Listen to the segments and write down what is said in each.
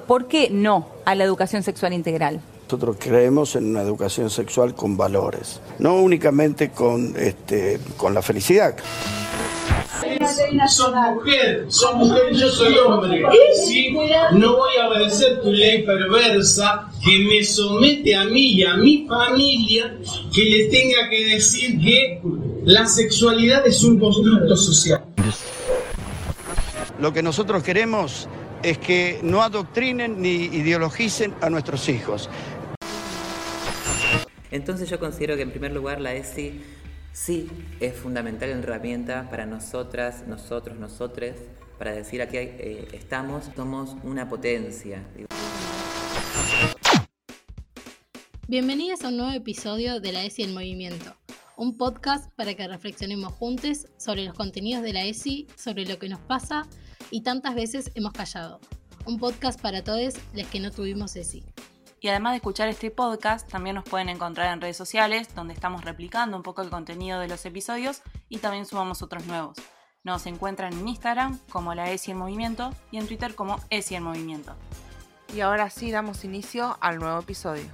¿Por qué no a la educación sexual integral? Nosotros creemos en una educación sexual con valores, no únicamente con, este, con la felicidad. Sos mujer, sos mujer yo soy hombre. ¿sí? No voy a obedecer tu ley perversa que me somete a mí y a mi familia que le tenga que decir que la sexualidad es un constructo social. Lo que nosotros queremos es que no adoctrinen ni ideologicen a nuestros hijos. Entonces yo considero que en primer lugar la ESI sí es fundamental herramienta para nosotras, nosotros, nosotres, para decir aquí eh, estamos, somos una potencia. Bienvenidos a un nuevo episodio de la ESI en Movimiento, un podcast para que reflexionemos juntos sobre los contenidos de la ESI, sobre lo que nos pasa y tantas veces hemos callado. Un podcast para todos los que no tuvimos ESI. Y además de escuchar este podcast, también nos pueden encontrar en redes sociales, donde estamos replicando un poco el contenido de los episodios y también sumamos otros nuevos. Nos encuentran en Instagram como la ESI en Movimiento y en Twitter como ESI en Movimiento. Y ahora sí damos inicio al nuevo episodio.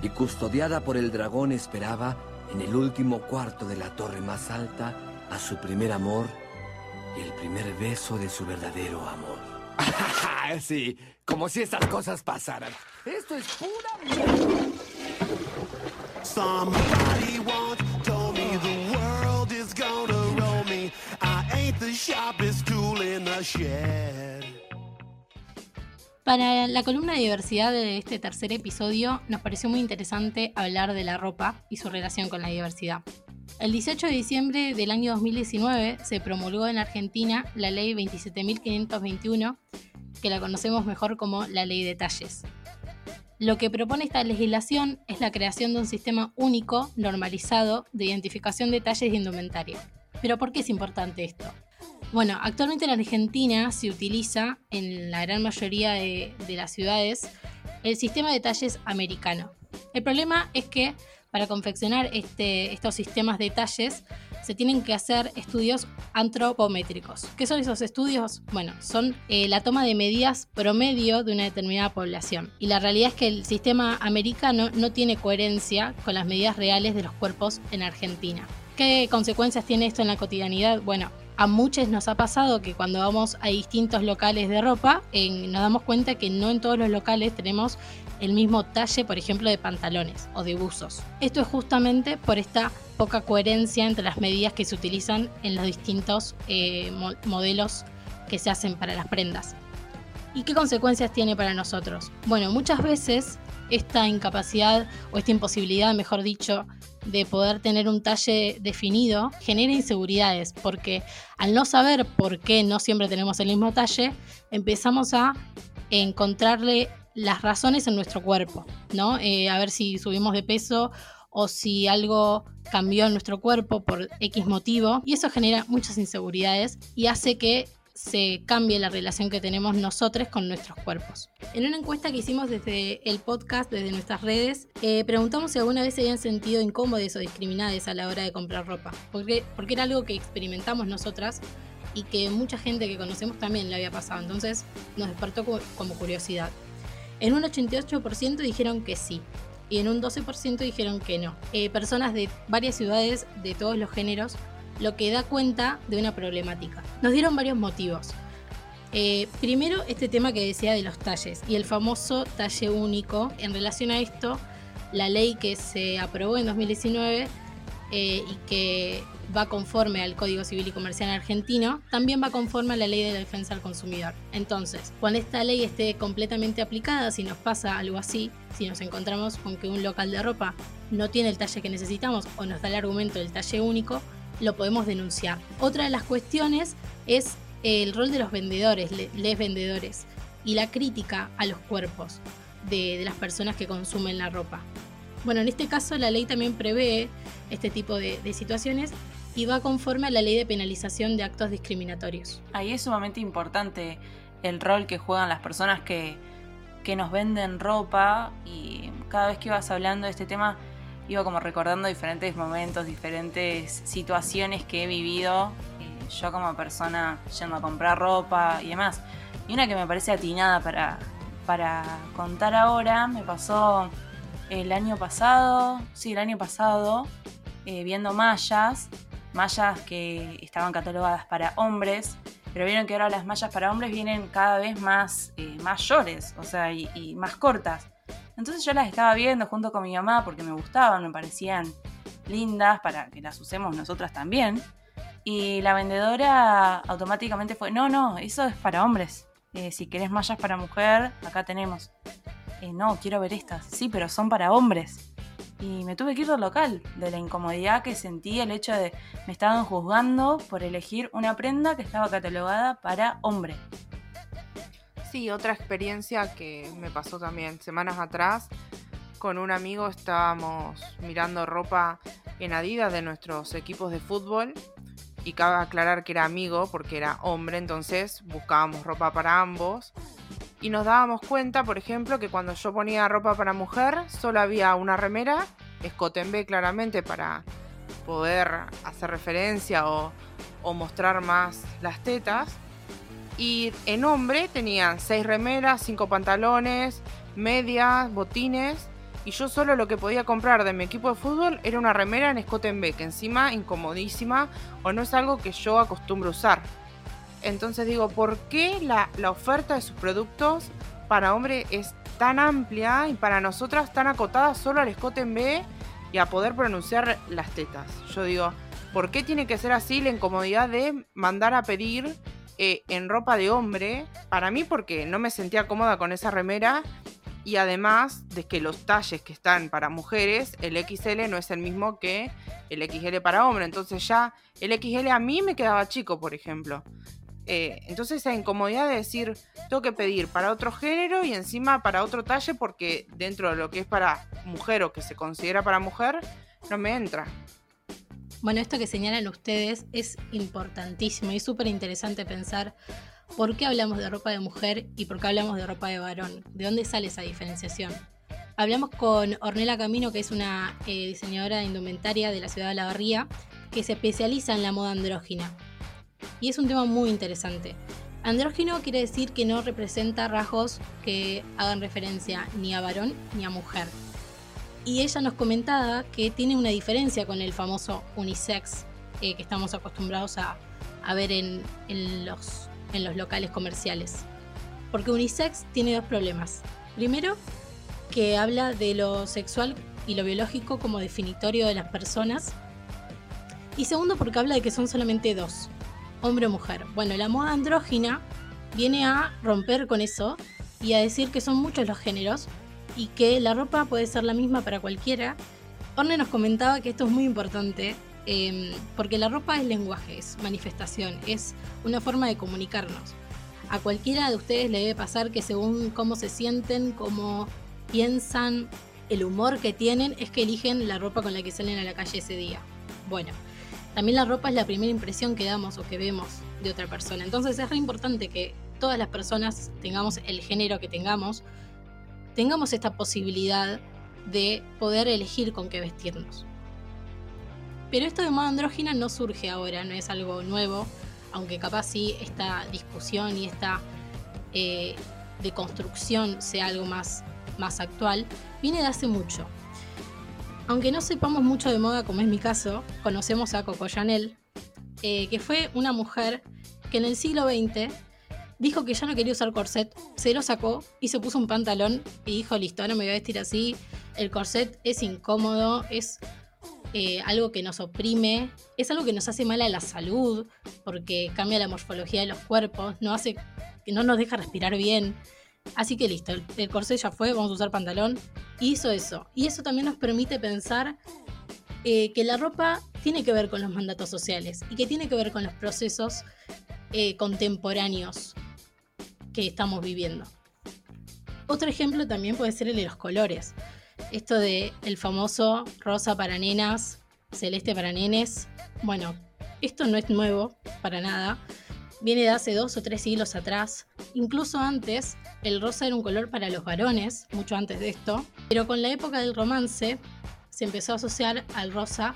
Y custodiada por el dragón esperaba, en el último cuarto de la torre más alta, a su primer amor el primer beso de su verdadero amor. sí, como si estas cosas pasaran. Esto es pura mierda. Somebody once told me the world is gonna roll me. I ain't the sharpest tool in the shed. Para la columna de diversidad de este tercer episodio, nos pareció muy interesante hablar de la ropa y su relación con la diversidad. El 18 de diciembre del año 2019 se promulgó en Argentina la ley 27.521, que la conocemos mejor como la ley de talles. Lo que propone esta legislación es la creación de un sistema único, normalizado, de identificación de talles de indumentaria. Pero ¿por qué es importante esto? Bueno, actualmente en Argentina se utiliza en la gran mayoría de, de las ciudades el sistema de talles americano. El problema es que para confeccionar este, estos sistemas de talles se tienen que hacer estudios antropométricos. ¿Qué son esos estudios? Bueno, son eh, la toma de medidas promedio de una determinada población. Y la realidad es que el sistema americano no tiene coherencia con las medidas reales de los cuerpos en Argentina. ¿Qué consecuencias tiene esto en la cotidianidad? Bueno, a muchos nos ha pasado que cuando vamos a distintos locales de ropa, nos damos cuenta que no en todos los locales tenemos el mismo talle, por ejemplo, de pantalones o de buzos. Esto es justamente por esta poca coherencia entre las medidas que se utilizan en los distintos eh, modelos que se hacen para las prendas. ¿Y qué consecuencias tiene para nosotros? Bueno, muchas veces esta incapacidad o esta imposibilidad, mejor dicho, de poder tener un talle definido genera inseguridades porque al no saber por qué no siempre tenemos el mismo talle, empezamos a encontrarle las razones en nuestro cuerpo, ¿no? Eh, a ver si subimos de peso o si algo cambió en nuestro cuerpo por X motivo. Y eso genera muchas inseguridades y hace que se cambie la relación que tenemos nosotros con nuestros cuerpos. En una encuesta que hicimos desde el podcast, desde nuestras redes, eh, preguntamos si alguna vez se habían sentido incómodos o discriminados a la hora de comprar ropa, porque, porque era algo que experimentamos nosotras y que mucha gente que conocemos también le había pasado, entonces nos despertó como curiosidad. En un 88% dijeron que sí y en un 12% dijeron que no. Eh, personas de varias ciudades de todos los géneros, lo que da cuenta de una problemática. Nos dieron varios motivos. Eh, primero, este tema que decía de los talles y el famoso talle único. En relación a esto, la ley que se aprobó en 2019 eh, y que va conforme al Código Civil y Comercial argentino, también va conforme a la Ley de Defensa del Consumidor. Entonces, cuando esta ley esté completamente aplicada, si nos pasa algo así, si nos encontramos con que un local de ropa no tiene el talle que necesitamos o nos da el argumento del talle único, lo podemos denunciar. Otra de las cuestiones es el rol de los vendedores, les vendedores, y la crítica a los cuerpos de, las personas que consumen la ropa. Bueno, en este caso la ley también prevé este tipo de situaciones y va conforme a la ley de penalización de actos discriminatorios. Ahí es sumamente importante el rol que juegan las personas que, nos venden ropa y cada vez que ibas hablando de este tema iba como recordando diferentes momentos, diferentes situaciones que he vivido eh, yo como persona yendo a comprar ropa y demás. Y una que me parece atinada para contar ahora, me pasó el año pasado, sí, el año pasado, eh, viendo mallas, mallas que estaban catalogadas para hombres, pero vieron que ahora las mallas para hombres vienen cada vez más eh, mayores, o sea, y, más cortas. Entonces yo las estaba viendo junto con mi mamá porque me gustaban, me parecían lindas para que las usemos nosotras también. Y la vendedora automáticamente fue, no, no, eso es para hombres. Eh, si querés mallas para mujer, acá tenemos. "Eh, no, quiero ver estas. Sí, pero son para hombres. Y me tuve que ir del local, de la incomodidad que sentí el hecho de me estaban juzgando por elegir una prenda que estaba catalogada para hombre. Sí, otra experiencia que me pasó también semanas atrás. Con un amigo estábamos mirando ropa en Adidas de nuestros equipos de fútbol. Y cabe aclarar que era amigo porque era hombre, entonces buscábamos ropa para ambos. Y nos dábamos cuenta, por ejemplo, que cuando yo ponía ropa para mujer, solo había una remera, escote en B claramente para poder hacer referencia o, mostrar más las tetas. Y en hombre tenían seis remeras, cinco pantalones, medias, botines. Y yo solo lo que podía comprar de mi equipo de fútbol era una remera en escote en B, que encima incomodísima o no es algo que yo acostumbro usar. Entonces digo, ¿por qué la, la oferta de sus productos para hombre es tan amplia y para nosotras tan acotada solo al escote en B y a poder pronunciar las tetas? Yo digo, ¿por qué tiene que ser así la incomodidad de mandar a pedir eh, en ropa de hombre? Para mí porque no me sentía cómoda con esa remera y además de que los talles que están para mujeres, el XL no es el mismo que el XL para hombre. Entonces ya el XL a mí me quedaba chico, por ejemplo. Eh, entonces esa incomodidad de decir, tengo que pedir para otro género y encima para otro talle porque dentro de lo que es para mujer o que se considera para mujer, no me entra. Bueno, esto que señalan ustedes es importantísimo y súper interesante pensar por qué hablamos de ropa de mujer y por qué hablamos de ropa de varón. ¿De dónde sale esa diferenciación? Hablamos con Ornella Camino, que es una eh, diseñadora de indumentaria de la ciudad de La Barría, que se especializa en la moda andrógina. Y es un tema muy interesante. Andrógino quiere decir que no representa rasgos que hagan referencia ni a varón ni a mujer. Y ella nos comentaba que tiene una diferencia con el famoso unisex eh, que estamos acostumbrados a, ver en los locales comerciales. Porque unisex tiene dos problemas. Primero, que habla de lo sexual y lo biológico como definitorio de las personas. Y segundo, porque habla de que son solamente dos, hombre o mujer. Bueno, la moda andrógina viene a romper con eso y a decir que son muchos los géneros y que la ropa puede ser la misma para cualquiera. Orne nos comentaba que esto es muy importante eh, porque la ropa es lenguaje, es manifestación, es una forma de comunicarnos. A cualquiera de ustedes le debe pasar que según cómo se sienten, cómo piensan, el humor que tienen, es que eligen la ropa con la que salen a la calle ese día. Bueno, también la ropa es la primera impresión que damos o que vemos de otra persona. Entonces es re importante que todas las personas, tengamos el género que tengamos, tengamos esta posibilidad de poder elegir con qué vestirnos. Pero esto de moda andrógina no surge ahora, no es algo nuevo, aunque capaz sí esta discusión y esta eh, deconstrucción sea algo más, más actual, viene de hace mucho. Aunque no sepamos mucho de moda, como es mi caso, conocemos a Coco Chanel, eh, que fue una mujer que en el siglo XX dijo que ya no quería usar corset, se lo sacó y se puso un pantalón y dijo, listo, ahora me voy a vestir así, el corset es incómodo, es eh, algo que nos oprime, es algo que nos hace mal a la salud, porque cambia la morfología de los cuerpos, no hace, no nos deja respirar bien. Así que listo, el, el corset ya fue, vamos a usar pantalón. Y hizo eso. Y eso también nos permite pensar eh, que la ropa tiene que ver con los mandatos sociales y que tiene que ver con los procesos eh, contemporáneos que estamos viviendo. Otro ejemplo también puede ser el de los colores. Esto de el famoso rosa para nenas, celeste para nenes. Bueno, esto no es nuevo para nada. Viene de hace dos o tres siglos atrás. Incluso antes, el rosa era un color para los varones, mucho antes de esto. Pero con la época del romance, se empezó a asociar al rosa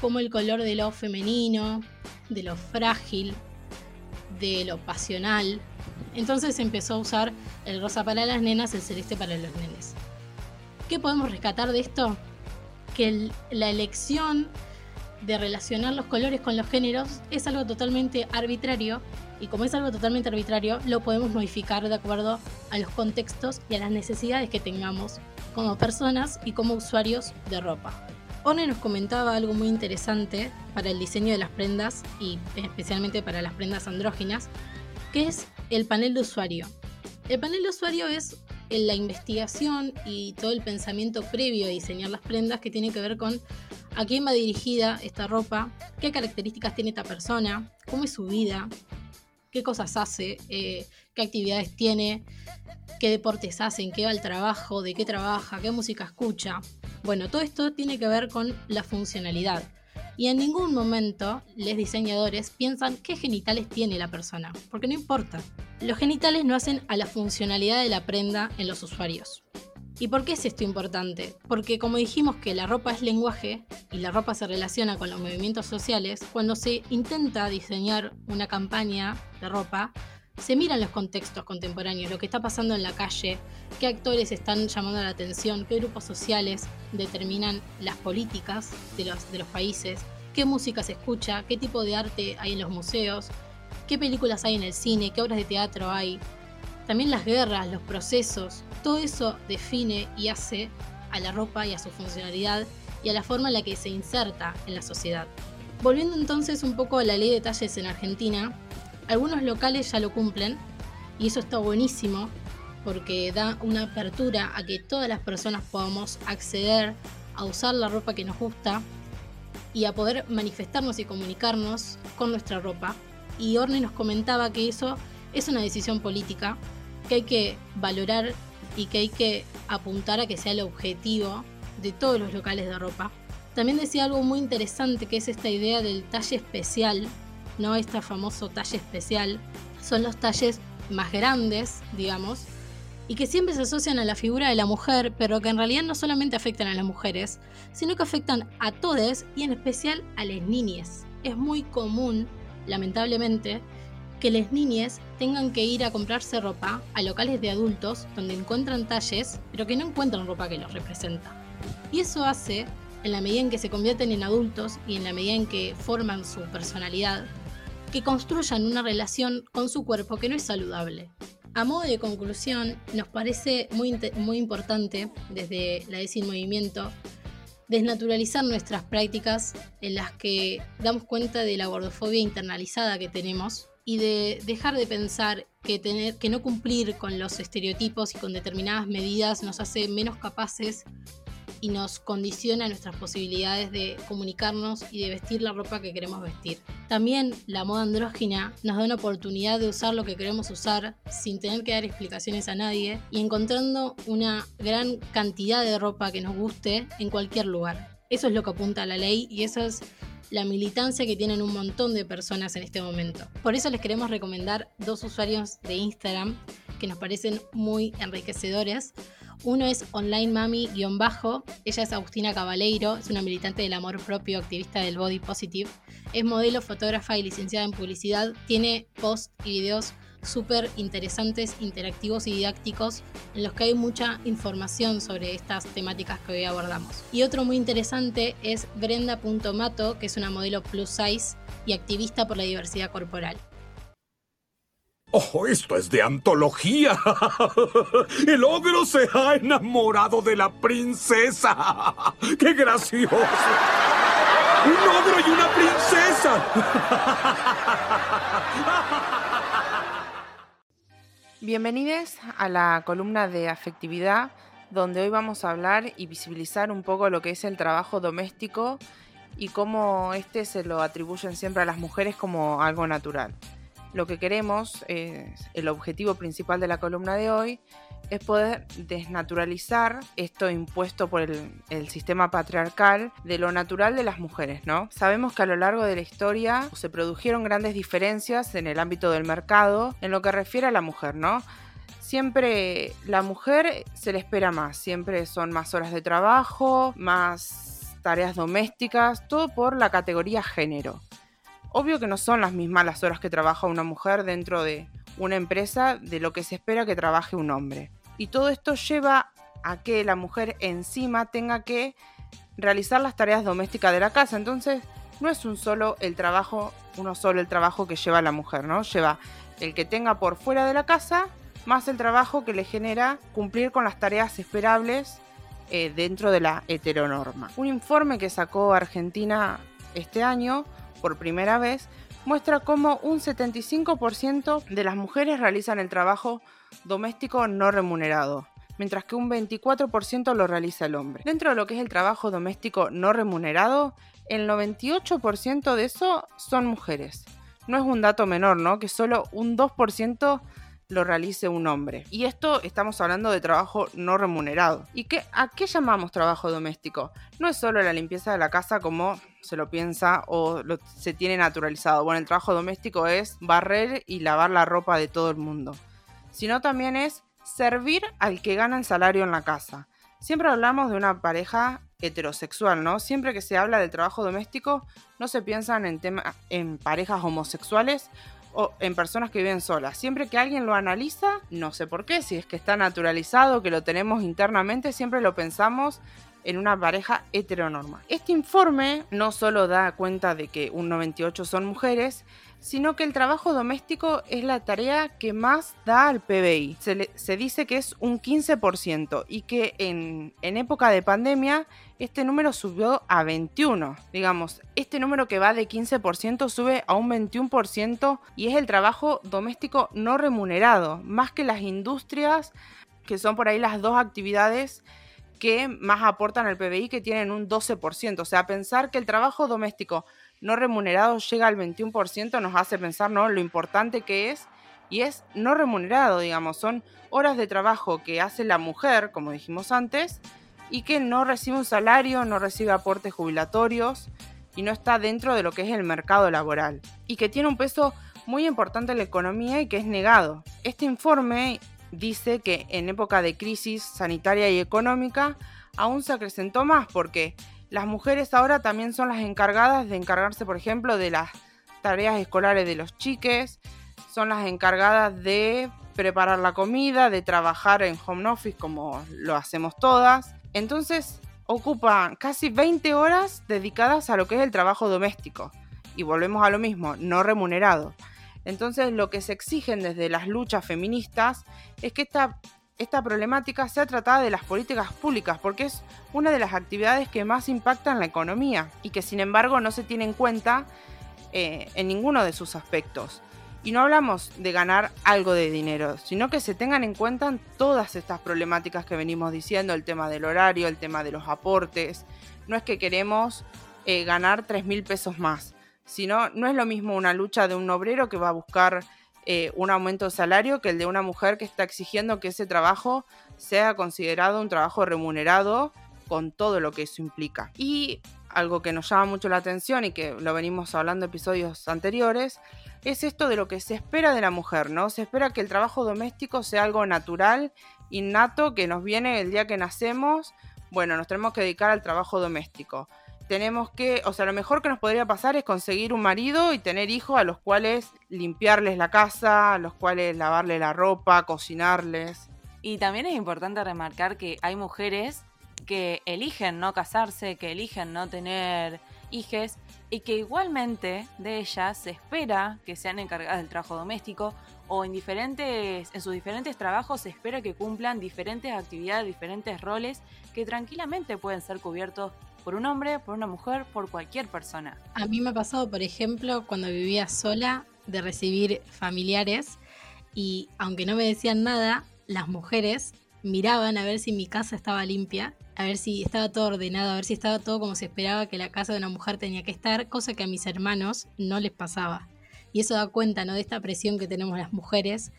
como el color de lo femenino, de lo frágil, de lo pasional. Entonces se empezó a usar el rosa para las nenas, el celeste para los nenes. ¿Qué podemos rescatar de esto? Que la elección de relacionar los colores con los géneros es algo totalmente arbitrario y como es algo totalmente arbitrario lo podemos modificar de acuerdo a los contextos y a las necesidades que tengamos como personas y como usuarios de ropa. Orne nos comentaba algo muy interesante para el diseño de las prendas y especialmente para las prendas andróginas, que es el panel de usuario. El panel de usuario es la investigación y todo el pensamiento previo a diseñar las prendas que tiene que ver con a quién va dirigida esta ropa, qué características tiene esta persona, cómo es su vida, qué cosas hace, eh, qué actividades tiene, qué deportes hace, en qué va el trabajo, de qué trabaja, qué música escucha. Bueno, todo esto tiene que ver con la funcionalidad. Y en ningún momento los diseñadores piensan qué genitales tiene la persona, porque no importa. Los genitales no hacen a la funcionalidad de la prenda en los usuarios. ¿Y por qué es esto importante? Porque como dijimos que la ropa es lenguaje y la ropa se relaciona con los movimientos sociales, cuando se intenta diseñar una campaña de ropa, se miran los contextos contemporáneos, lo que está pasando en la calle, qué actores están llamando la atención, qué grupos sociales determinan las políticas de los, de los países, qué música se escucha, qué tipo de arte hay en los museos, qué películas hay en el cine, qué obras de teatro hay. También las guerras, los procesos, todo eso define y hace a la ropa y a su funcionalidad y a la forma en la que se inserta en la sociedad. Volviendo entonces un poco a la ley de talles en Argentina, algunos locales ya lo cumplen y eso está buenísimo porque da una apertura a que todas las personas podamos acceder a usar la ropa que nos gusta y a poder manifestarnos y comunicarnos con nuestra ropa. Y Orne nos comentaba que eso es una decisión política que hay que valorar y que hay que apuntar a que sea el objetivo de todos los locales de ropa. También decía algo muy interesante que es esta idea del talle especial, ¿no? Este famoso talle especial. Son los talles más grandes, digamos, y que siempre se asocian a la figura de la mujer, pero que en realidad no solamente afectan a las mujeres, sino que afectan a todos y en especial a las niñas. Es muy común, lamentablemente, que las niñas tengan que ir a comprarse ropa a locales de adultos donde encuentran talles, pero que no encuentran ropa que los representa. Y eso hace, en la medida en que se convierten en adultos y en la medida en que forman su personalidad, que construyan una relación con su cuerpo que no es saludable. A modo de conclusión, nos parece muy, muy importante desde la ESI Movimiento desnaturalizar nuestras prácticas en las que damos cuenta de la gordofobia internalizada que tenemos y de dejar de pensar que, tener, que no cumplir con los estereotipos y con determinadas medidas nos hace menos capaces y nos condiciona nuestras posibilidades de comunicarnos y de vestir la ropa que queremos vestir. También la moda andrógina nos da una oportunidad de usar lo que queremos usar sin tener que dar explicaciones a nadie y encontrando una gran cantidad de ropa que nos guste en cualquier lugar. Eso es lo que apunta la ley y eso es la militancia que tienen un montón de personas en este momento. Por eso les queremos recomendar dos usuarios de Instagram que nos parecen muy enriquecedores. Uno es Online Mami-bajo. Ella es Agustina Cabaleiro, es una militante del amor propio, activista del body positive. Es modelo, fotógrafa y licenciada en publicidad. Tiene posts y videos súper interesantes, interactivos y didácticos en los que hay mucha información sobre estas temáticas que hoy abordamos. Y otro muy interesante es Brenda.mato, que es una modelo plus size y activista por la diversidad corporal. ¡Oh, esto es de antología! El ogro se ha enamorado de la princesa. ¡Qué gracioso! ¡Un ogro y una princesa! Bienvenidos a la columna de afectividad, donde hoy vamos a hablar y visibilizar un poco lo que es el trabajo doméstico y cómo este se lo atribuyen siempre a las mujeres como algo natural. Lo que queremos, es, el objetivo principal de la columna de hoy, es poder desnaturalizar esto impuesto por el, sistema patriarcal de lo natural de las mujeres, ¿no? Sabemos que a lo largo de la historia se produjeron grandes diferencias en el ámbito del mercado en lo que refiere a la mujer, ¿no? Siempre la mujer se le espera más, siempre son más horas de trabajo, más tareas domésticas, todo por la categoría género. Obvio que no son las mismas las horas que trabaja una mujer dentro de una empresa de lo que se espera que trabaje un hombre. Y todo esto lleva a que la mujer encima tenga que realizar las tareas domésticas de la casa. Entonces, no es un solo el trabajo, uno solo el trabajo que lleva la mujer, ¿no? Lleva el que tenga por fuera de la casa, más el trabajo que le genera cumplir con las tareas esperables eh, dentro de la heteronorma. Un informe que sacó Argentina este año, por primera vez, muestra cómo un 75% de las mujeres realizan el trabajo doméstico no remunerado, mientras que un 24% lo realiza el hombre. Dentro de lo que es el trabajo doméstico no remunerado, el 98% de eso son mujeres. No es un dato menor, ¿no? Que solo un 2% lo realice un hombre. Y esto estamos hablando de trabajo no remunerado. ¿Y qué, a qué llamamos trabajo doméstico? No es solo la limpieza de la casa como se lo piensa o se tiene naturalizado. Bueno, el trabajo doméstico es barrer y lavar la ropa de todo el mundo. Sino también es servir al que gana el salario en la casa. Siempre hablamos de una pareja heterosexual, ¿no? Siempre que se habla del trabajo doméstico, no se piensan en, en parejas homosexuales o en personas que viven solas. Siempre que alguien lo analiza, no sé por qué, si es que está naturalizado, que lo tenemos internamente, siempre lo pensamos en una pareja heteronorma. Este informe no solo da cuenta de que un 98 son mujeres, sino que el trabajo doméstico es la tarea que más da al PBI. Se, dice que es un 15% y que en, en, época de pandemia este número subió a 21. Digamos, este número que va de 15% sube a un 21% y es el trabajo doméstico no remunerado, más que las industrias, que son por ahí las dos actividades que más aportan al PBI, que tienen un 12%. O sea, pensar que el trabajo doméstico no remunerado llega al 21% nos hace pensar ¿no? lo importante que es y es no remunerado, digamos, son horas de trabajo que hace la mujer, como dijimos antes, y que no recibe un salario, no recibe aportes jubilatorios y no está dentro de lo que es el mercado laboral y que tiene un peso muy importante en la economía y que es negado. Este informe dice que en época de crisis sanitaria y económica aún se acrecentó más porque las mujeres ahora también son las encargadas de encargarse, por ejemplo, de las tareas escolares de los chiques, son las encargadas de preparar la comida, de trabajar en home office como lo hacemos todas. Entonces ocupan casi 20 horas dedicadas a lo que es el trabajo doméstico. Y volvemos a lo mismo, no remunerado. Entonces lo que se exigen desde las luchas feministas es que esta, esta problemática sea tratada de las políticas públicas, porque es una de las actividades que más impactan la economía y que sin embargo no se tiene en cuenta eh, en ninguno de sus aspectos. Y no hablamos de ganar algo de dinero, sino que se tengan en cuenta todas estas problemáticas que venimos diciendo, el tema del horario, el tema de los aportes. No es que queremos eh, ganar 3 mil pesos más, sino no es lo mismo una lucha de un obrero que va a buscar eh, un aumento de salario que el de una mujer que está exigiendo que ese trabajo sea considerado un trabajo remunerado con todo lo que eso implica. Y algo que nos llama mucho la atención y que lo venimos hablando en episodios anteriores, es esto de lo que se espera de la mujer, ¿no? Se espera que el trabajo doméstico sea algo natural, innato, que nos viene el día que nacemos. Bueno, nos tenemos que dedicar al trabajo doméstico tenemos que, o sea, lo mejor que nos podría pasar es conseguir un marido y tener hijos a los cuales limpiarles la casa, a los cuales lavarle la ropa, cocinarles. Y también es importante remarcar que hay mujeres que eligen no casarse, que eligen no tener hijes y que igualmente de ellas se espera que sean encargadas del trabajo doméstico o en diferentes en sus diferentes trabajos se espera que cumplan diferentes actividades, diferentes roles que tranquilamente pueden ser cubiertos por un hombre, por una mujer, por cualquier persona. A mí me ha pasado, por ejemplo, cuando vivía sola, de recibir familiares y aunque no me decían nada, las mujeres miraban a ver si mi casa estaba limpia, a ver si estaba todo ordenado, a ver si estaba todo como se esperaba que la casa de una mujer tenía que estar, cosa que a mis hermanos no les pasaba. Y eso da cuenta ¿no? de esta presión que tenemos las mujeres,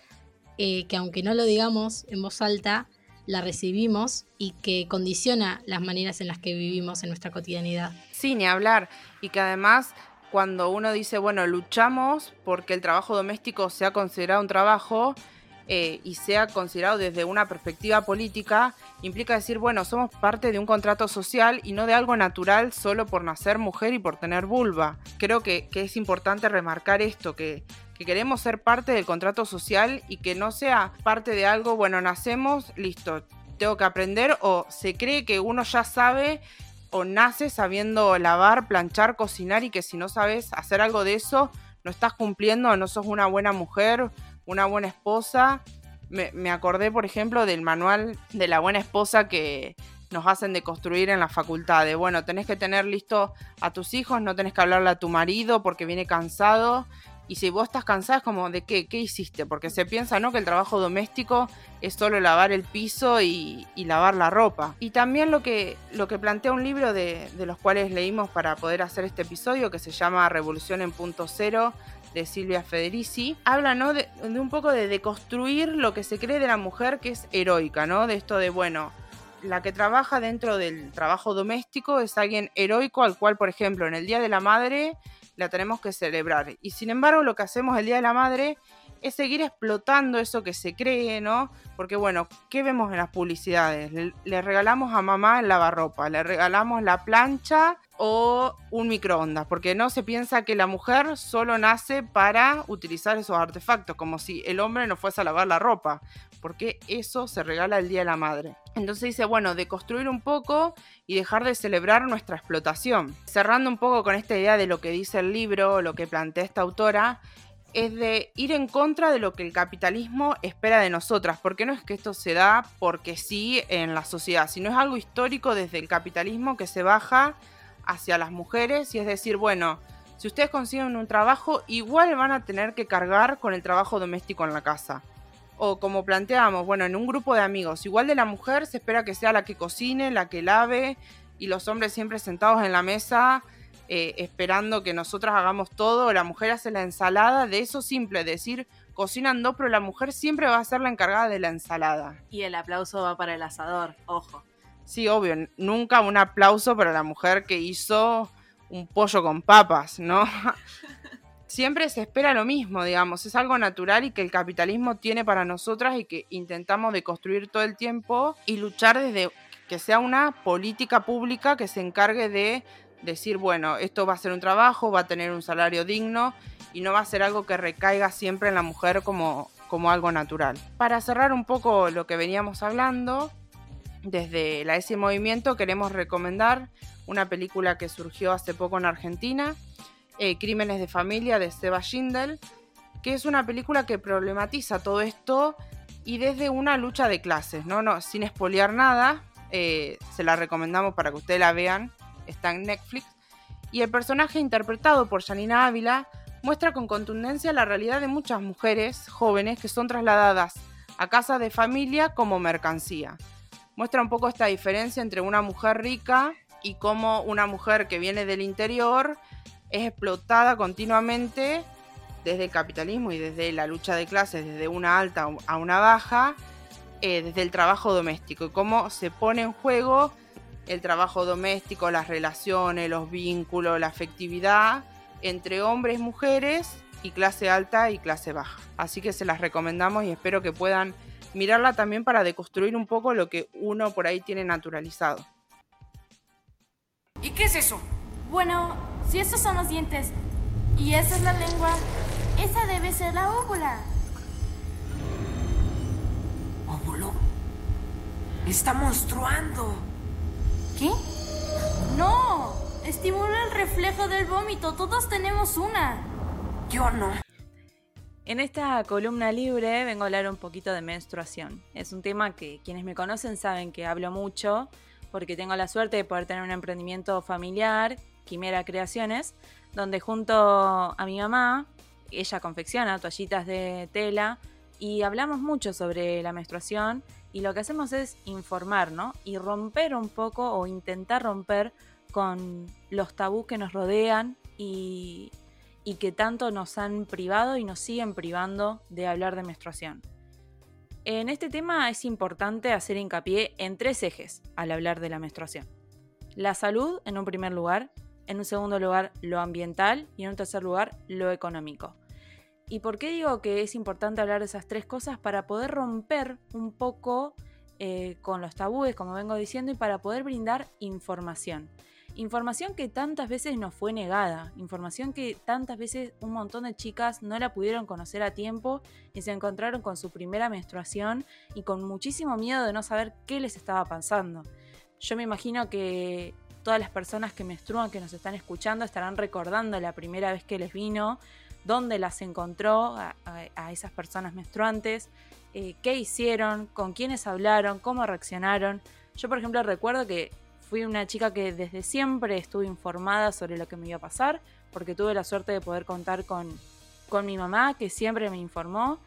eh, que aunque no lo digamos en voz alta, la recibimos y que condiciona las maneras en las que vivimos en nuestra cotidianidad. Sí, ni hablar. Y que además cuando uno dice, bueno, luchamos porque el trabajo doméstico sea considerado un trabajo eh, y sea considerado desde una perspectiva política, implica decir, bueno, somos parte de un contrato social y no de algo natural solo por nacer mujer y por tener vulva. Creo que, es importante remarcar esto, que, que queremos ser parte del contrato social y que no sea parte de algo, bueno, nacemos, listo, tengo que aprender o se cree que uno ya sabe o nace sabiendo lavar, planchar, cocinar y que si no sabes hacer algo de eso, no estás cumpliendo, no sos una buena mujer, una buena esposa. Me, acordé, por ejemplo, del manual de la buena esposa que nos hacen de construir en la facultad. De bueno, tenés que tener listo a tus hijos, no tenés que hablarle a tu marido porque viene cansado. Y si vos estás cansada, es como, ¿de qué? ¿Qué hiciste? Porque se piensa, ¿no? Que el trabajo doméstico es solo lavar el piso y, lavar la ropa. Y también lo que, lo que plantea un libro de, de los cuales leímos para poder hacer este episodio, que se llama Revolución en Punto Cero, de Silvia Federici, habla ¿no? de, de, un poco de deconstruir lo que se cree de la mujer que es heroica, ¿no? De esto de, bueno, la que trabaja dentro del trabajo doméstico es alguien heroico al cual, por ejemplo, en el Día de la Madre la tenemos que celebrar. Y sin embargo, lo que hacemos el Día de la Madre es seguir explotando eso que se cree, ¿no? Porque bueno, ¿qué vemos en las publicidades? Le, le, regalamos a mamá el lavarropa, le regalamos la plancha o un microondas, porque no se piensa que la mujer solo nace para utilizar esos artefactos, como si el hombre no fuese a lavar la ropa, porque eso se regala el Día de la Madre. Entonces dice, bueno, de construir un poco y dejar de celebrar nuestra explotación. Cerrando un poco con esta idea de lo que dice el libro, lo que plantea esta autora, es de ir en contra de lo que el capitalismo espera de nosotras, porque no es que esto se da porque sí en la sociedad, sino es algo histórico desde el capitalismo que se baja hacia las mujeres y es decir, bueno, si ustedes consiguen un trabajo, igual van a tener que cargar con el trabajo doméstico en la casa. O como planteamos, bueno, en un grupo de amigos, igual de la mujer se espera que sea la que cocine, la que lave, y los hombres siempre sentados en la mesa eh, esperando que nosotras hagamos todo, la mujer hace la ensalada, de eso simple, decir cocinan dos, pero la mujer siempre va a ser la encargada de la ensalada. Y el aplauso va para el asador, ojo. Sí, obvio, nunca un aplauso para la mujer que hizo un pollo con papas, ¿no? siempre se espera lo mismo, digamos, es algo natural y que el capitalismo tiene para nosotras y que intentamos deconstruir todo el tiempo y luchar desde que sea una política pública que se encargue de decir, bueno, esto va a ser un trabajo, va a tener un salario digno y no va a ser algo que recaiga siempre en la mujer como, como algo natural. Para cerrar un poco lo que veníamos hablando, desde la S Movimiento queremos recomendar una película que surgió hace poco en Argentina, eh, Crímenes de Familia de Seba Schindel, que es una película que problematiza todo esto y desde una lucha de clases, ¿no? no sin espolear nada, eh, se la recomendamos para que ustedes la vean está en Netflix, y el personaje interpretado por Janina Ávila muestra con contundencia la realidad de muchas mujeres jóvenes que son trasladadas a casas de familia como mercancía. Muestra un poco esta diferencia entre una mujer rica y cómo una mujer que viene del interior es explotada continuamente desde el capitalismo y desde la lucha de clases, desde una alta a una baja, eh, desde el trabajo doméstico y cómo se pone en juego el trabajo doméstico, las relaciones, los vínculos, la afectividad entre hombres, mujeres y clase alta y clase baja. Así que se las recomendamos y espero que puedan mirarla también para deconstruir un poco lo que uno por ahí tiene naturalizado. ¿Y qué es eso? Bueno, si esos son los dientes y esa es la lengua, esa debe ser la óvula. ¿Óvulo? Está monstruando. ¿Qué? No, estimula el reflejo del vómito. Todos tenemos una. Yo no. En esta columna libre vengo a hablar un poquito de menstruación. Es un tema que quienes me conocen saben que hablo mucho porque tengo la suerte de poder tener un emprendimiento familiar, Quimera Creaciones, donde junto a mi mamá, ella confecciona toallitas de tela y hablamos mucho sobre la menstruación y lo que hacemos es informar, ¿no? Y romper un poco o intentar romper con los tabús que nos rodean y, y que tanto nos han privado y nos siguen privando de hablar de menstruación. En este tema es importante hacer hincapié en tres ejes al hablar de la menstruación. La salud en un primer lugar, en un segundo lugar lo ambiental y en un tercer lugar lo económico. ¿Y por qué digo que es importante hablar de esas tres cosas? Para poder romper un poco eh, con los tabúes, como vengo diciendo, y para poder brindar información. Información que tantas veces nos fue negada, información que tantas veces un montón de chicas no la pudieron conocer a tiempo y se encontraron con su primera menstruación y con muchísimo miedo de no saber qué les estaba pasando. Yo me imagino que todas las personas que menstruan, que nos están escuchando, estarán recordando la primera vez que les vino, dónde las encontró a, esas personas menstruantes, eh, qué hicieron, con quiénes hablaron, cómo reaccionaron. Yo, por ejemplo, recuerdo que fui una chica que desde siempre estuve informada sobre lo que me iba a pasar, porque tuve la suerte de poder contar con, con mi mamá, que siempre me informó.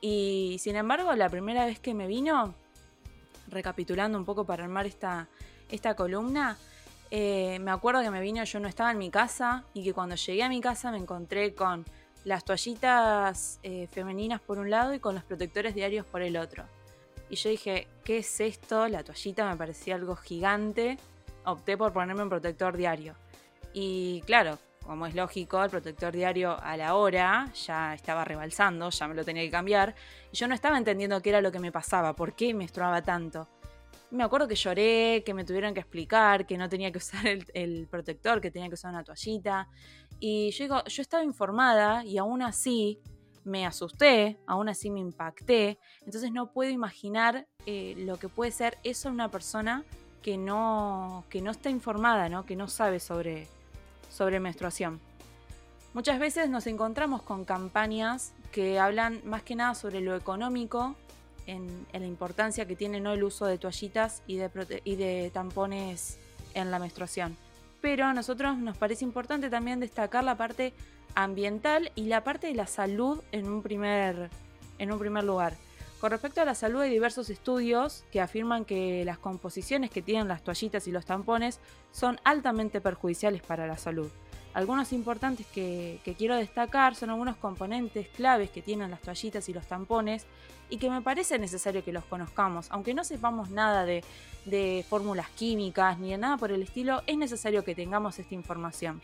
Y sin embargo, la primera vez que me vino, recapitulando un poco para armar esta, esta columna, eh, me acuerdo que me vino, yo no estaba en mi casa y que cuando llegué a mi casa me encontré con las toallitas eh, femeninas por un lado y con los protectores diarios por el otro. Y yo dije, ¿qué es esto? La toallita me parecía algo gigante. Opté por ponerme un protector diario. Y claro, como es lógico, el protector diario a la hora ya estaba rebalsando, ya me lo tenía que cambiar. Y yo no estaba entendiendo qué era lo que me pasaba, por qué menstruaba tanto. Me acuerdo que lloré, que me tuvieron que explicar, que no tenía que usar el, el protector, que tenía que usar una toallita. Y yo digo, yo estaba informada y aún así me asusté, aún así me impacté. Entonces no puedo imaginar eh, lo que puede ser eso en una persona que no, que no está informada, ¿no? que no sabe sobre, sobre menstruación. Muchas veces nos encontramos con campañas que hablan más que nada sobre lo económico, en, la importancia que tiene ¿no? el uso de toallitas y de, y de tampones en la menstruación. Pero a nosotros nos parece importante también destacar la parte ambiental y la parte de la salud en un primer, en un primer lugar. Con respecto a la salud hay diversos estudios que afirman que las composiciones que tienen las toallitas y los tampones son altamente perjudiciales para la salud. Algunos importantes que, quiero destacar son algunos componentes claves que tienen las toallitas y los tampones y que me parece necesario que los conozcamos. Aunque no sepamos nada de, de fórmulas químicas ni de nada por el estilo, es necesario que tengamos esta información.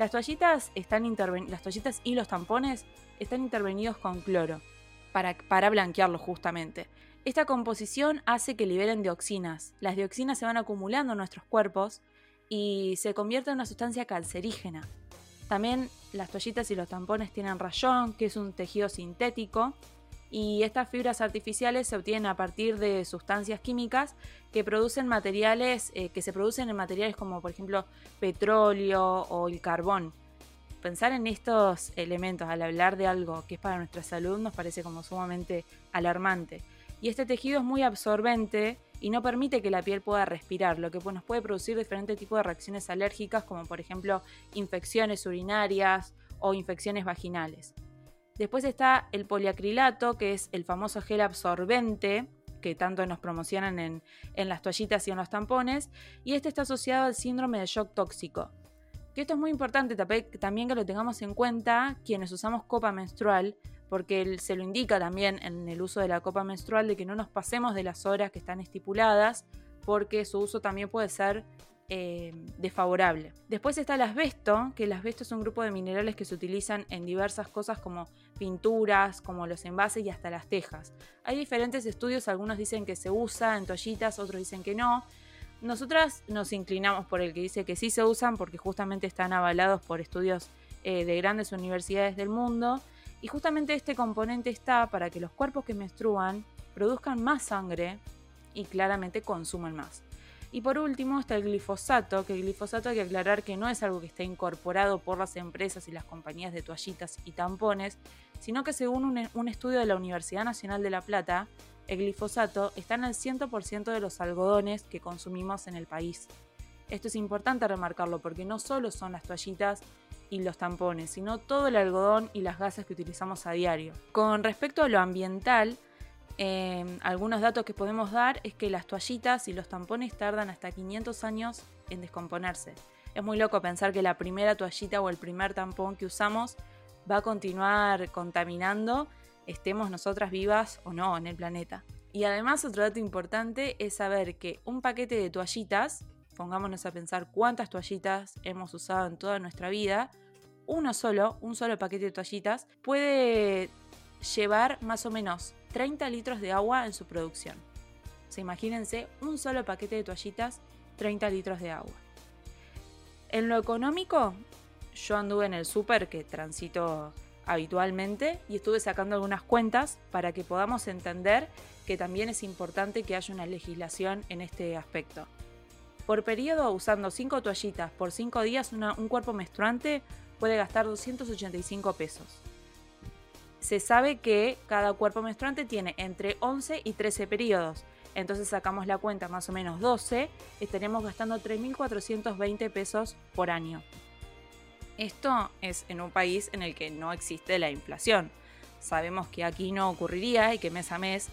Las toallitas, están las toallitas y los tampones están intervenidos con cloro para, para blanquearlos justamente. Esta composición hace que liberen dioxinas. Las dioxinas se van acumulando en nuestros cuerpos y se convierte en una sustancia cancerígena. También las toallitas y los tampones tienen rayón, que es un tejido sintético, y estas fibras artificiales se obtienen a partir de sustancias químicas que producen materiales eh, que se producen en materiales como por ejemplo petróleo o el carbón. Pensar en estos elementos al hablar de algo que es para nuestra salud nos parece como sumamente alarmante. Y este tejido es muy absorbente y no permite que la piel pueda respirar, lo que pues, nos puede producir diferentes tipos de reacciones alérgicas como por ejemplo infecciones urinarias o infecciones vaginales. Después está el poliacrilato, que es el famoso gel absorbente que tanto nos promocionan en, en las toallitas y en los tampones, y este está asociado al síndrome de shock tóxico. Que esto es muy importante también que lo tengamos en cuenta quienes usamos copa menstrual, porque se lo indica también en el uso de la copa menstrual de que no nos pasemos de las horas que están estipuladas, porque su uso también puede ser eh, desfavorable. Después está el asbesto, que el asbesto es un grupo de minerales que se utilizan en diversas cosas como pinturas, como los envases y hasta las tejas. Hay diferentes estudios, algunos dicen que se usa en toallitas, otros dicen que no. Nosotras nos inclinamos por el que dice que sí se usan porque justamente están avalados por estudios eh, de grandes universidades del mundo. Y justamente este componente está para que los cuerpos que menstruan produzcan más sangre y claramente consuman más. Y por último está el glifosato, que el glifosato hay que aclarar que no es algo que está incorporado por las empresas y las compañías de toallitas y tampones, sino que según un, un estudio de la Universidad Nacional de La Plata, el glifosato está en el 100% de los algodones que consumimos en el país. Esto es importante remarcarlo porque no solo son las toallitas y los tampones, sino todo el algodón y las gasas que utilizamos a diario. Con respecto a lo ambiental, eh, algunos datos que podemos dar es que las toallitas y los tampones tardan hasta 500 años en descomponerse. Es muy loco pensar que la primera toallita o el primer tampón que usamos va a continuar contaminando, estemos nosotras vivas o no en el planeta. Y además otro dato importante es saber que un paquete de toallitas, pongámonos a pensar cuántas toallitas hemos usado en toda nuestra vida, uno solo, un solo paquete de toallitas, puede llevar más o menos 30 litros de agua en su producción. O sea, imagínense un solo paquete de toallitas, 30 litros de agua. En lo económico, yo anduve en el súper que transito habitualmente y estuve sacando algunas cuentas para que podamos entender que también es importante que haya una legislación en este aspecto. Por periodo, usando 5 toallitas por 5 días, una- un cuerpo menstruante puede gastar 285 pesos. Se sabe que cada cuerpo menstruante tiene entre 11 y 13 periodos. Entonces sacamos la cuenta más o menos 12, estaremos gastando 3.420 pesos por año. Esto es en un país en el que no existe la inflación. Sabemos que aquí no ocurriría y que mes a mes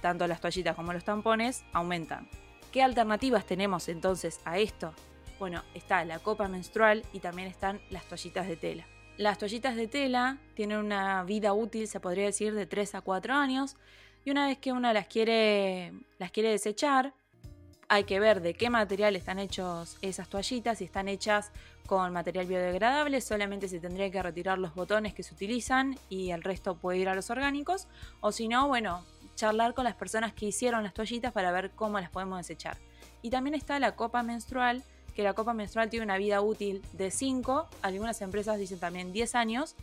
tanto las toallitas como los tampones aumentan. ¿Qué alternativas tenemos entonces a esto? Bueno, está la copa menstrual y también están las toallitas de tela. Las toallitas de tela tienen una vida útil, se podría decir, de 3 a 4 años y una vez que uno las quiere, las quiere desechar, hay que ver de qué material están hechos esas toallitas, si están hechas con material biodegradable, solamente se tendría que retirar los botones que se utilizan y el resto puede ir a los orgánicos, o si no, bueno, charlar con las personas que hicieron las toallitas para ver cómo las podemos desechar. Y también está la copa menstrual, que la copa menstrual tiene una vida útil de 5, algunas empresas dicen también 10 años,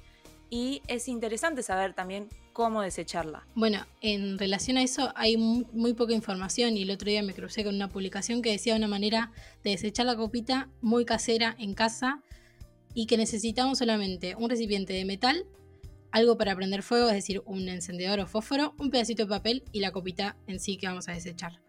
y es interesante saber también cómo desecharla. Bueno, en relación a eso hay mu- muy, poca información y el otro día me crucé con una publicación que decía una manera de desechar la copita muy casera en casa y que necesitamos solamente un recipiente de metal, algo para prender fuego, es decir, un encendedor o fósforo, un pedacito de papel y la copita en sí que vamos a desechar.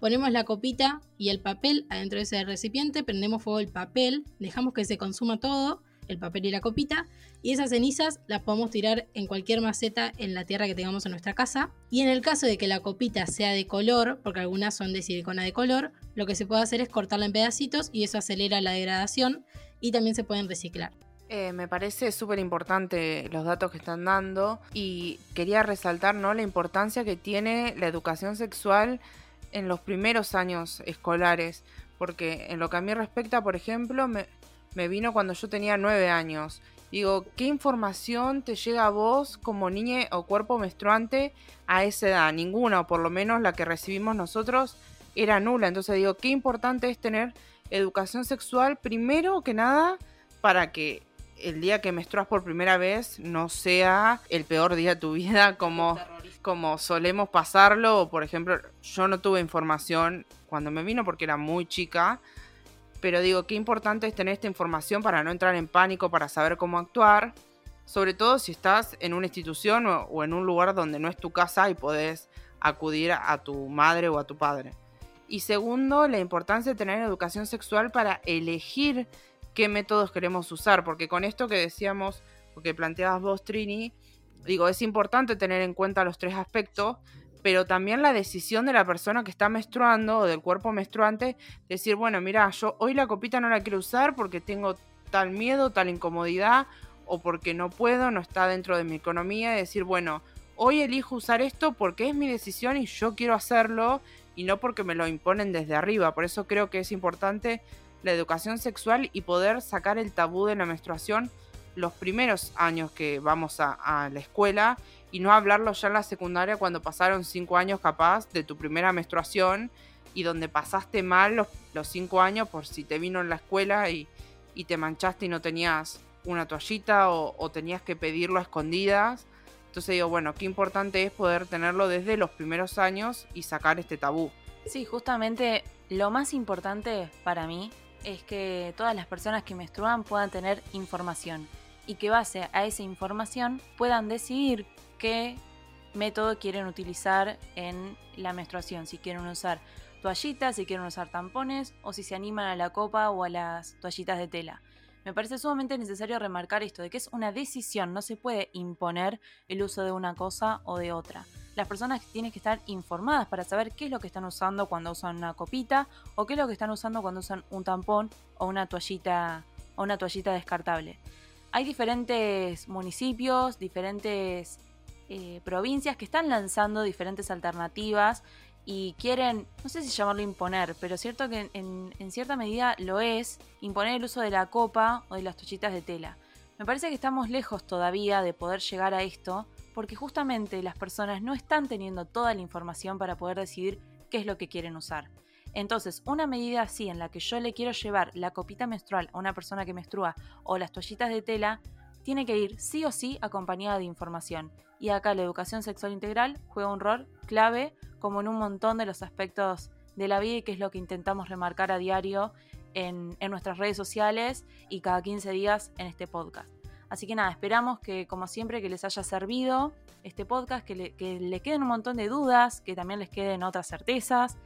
Ponemos la copita y el papel adentro de ese recipiente, prendemos fuego el papel, dejamos que se consuma todo, el papel y la copita, y esas cenizas las podemos tirar en cualquier maceta en la tierra que tengamos en nuestra casa. Y en el caso de que la copita sea de color, porque algunas son de silicona de color, lo que se puede hacer es cortarla en pedacitos y eso acelera la degradación y también se pueden reciclar. Eh, me parece súper importante los datos que están dando y quería resaltar ¿no? la importancia que tiene la educación sexual en los primeros años escolares, porque en lo que a mí respecta, por ejemplo, me, me vino cuando yo tenía nueve años. Digo, ¿qué información te llega a vos como niña o cuerpo menstruante a esa edad? Ninguna, o por lo menos la que recibimos nosotros era nula. Entonces digo, qué importante es tener educación sexual primero que nada para que el día que menstruas por primera vez no sea el peor día de tu vida como, como solemos pasarlo. Por ejemplo, yo no tuve información cuando me vino porque era muy chica. Pero digo, qué importante es tener esta información para no entrar en pánico, para saber cómo actuar. Sobre todo si estás en una institución o, o en un lugar donde no es tu casa y podés acudir a, a tu madre o a tu padre. Y segundo, la importancia de tener educación sexual para elegir qué métodos queremos usar, porque con esto que decíamos, o que planteabas vos, Trini, digo, es importante tener en cuenta los tres aspectos, pero también la decisión de la persona que está menstruando o del cuerpo menstruante, decir, bueno, mira, yo hoy la copita no la quiero usar porque tengo tal miedo, tal incomodidad, o porque no puedo, no está dentro de mi economía, y decir, bueno, hoy elijo usar esto porque es mi decisión y yo quiero hacerlo, y no porque me lo imponen desde arriba. Por eso creo que es importante la educación sexual y poder sacar el tabú de la menstruación los primeros años que vamos a, la escuela y no hablarlo ya en la secundaria cuando pasaron cinco años capaz de tu primera menstruación y donde pasaste mal los, los cinco años por si te vino en la escuela y, y te manchaste y no tenías una toallita o, o, tenías que pedirlo a escondidas. Entonces digo, bueno, qué importante es poder tenerlo desde los primeros años y sacar este tabú. Sí, justamente lo más importante para mí es que todas las personas que menstruan puedan tener información y que base a esa información puedan decidir qué método quieren utilizar en la menstruación, si quieren usar toallitas, si quieren usar tampones o si se animan a la copa o a las toallitas de tela. Me parece sumamente necesario remarcar esto, de que es una decisión, no se puede imponer el uso de una cosa o de otra. Las personas tienen que estar informadas para saber qué es lo que están usando cuando usan una copita o qué es lo que están usando cuando usan un tampón o una toallita o una toallita descartable. Hay diferentes municipios, diferentes eh, provincias que están lanzando diferentes alternativas y quieren, no sé si llamarlo imponer, pero cierto que en, en, cierta medida lo es, imponer el uso de la copa o de las toallitas de tela. Me parece que estamos lejos todavía de poder llegar a esto, porque justamente las personas no están teniendo toda la información para poder decidir qué es lo que quieren usar. Entonces, una medida así en la que yo le quiero llevar la copita menstrual a una persona que menstrua o las toallitas de tela, tiene que ir sí o sí acompañada de información. Y acá la educación sexual integral juega un rol clave como en un montón de los aspectos de la vida y que es lo que intentamos remarcar a diario en, nuestras redes sociales y cada 15 días en este podcast. Así que nada, esperamos que como siempre que les haya servido este podcast, que le queden un montón de dudas, que también les queden otras certezas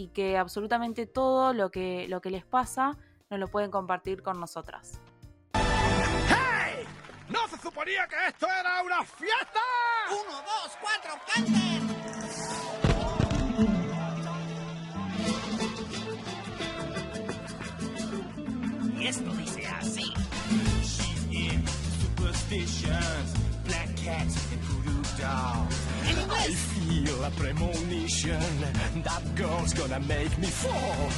y que absolutamente todo lo que, lo que les pasa nos lo pueden compartir con nosotras. ¡Hey! ¿No se suponía que esto era una fiesta? ¡Uno, dos, cuatro, canten! Y esto dice así. superstitions, black cats and voodoo dolls. I feel a premonition that girl's gonna make me fall.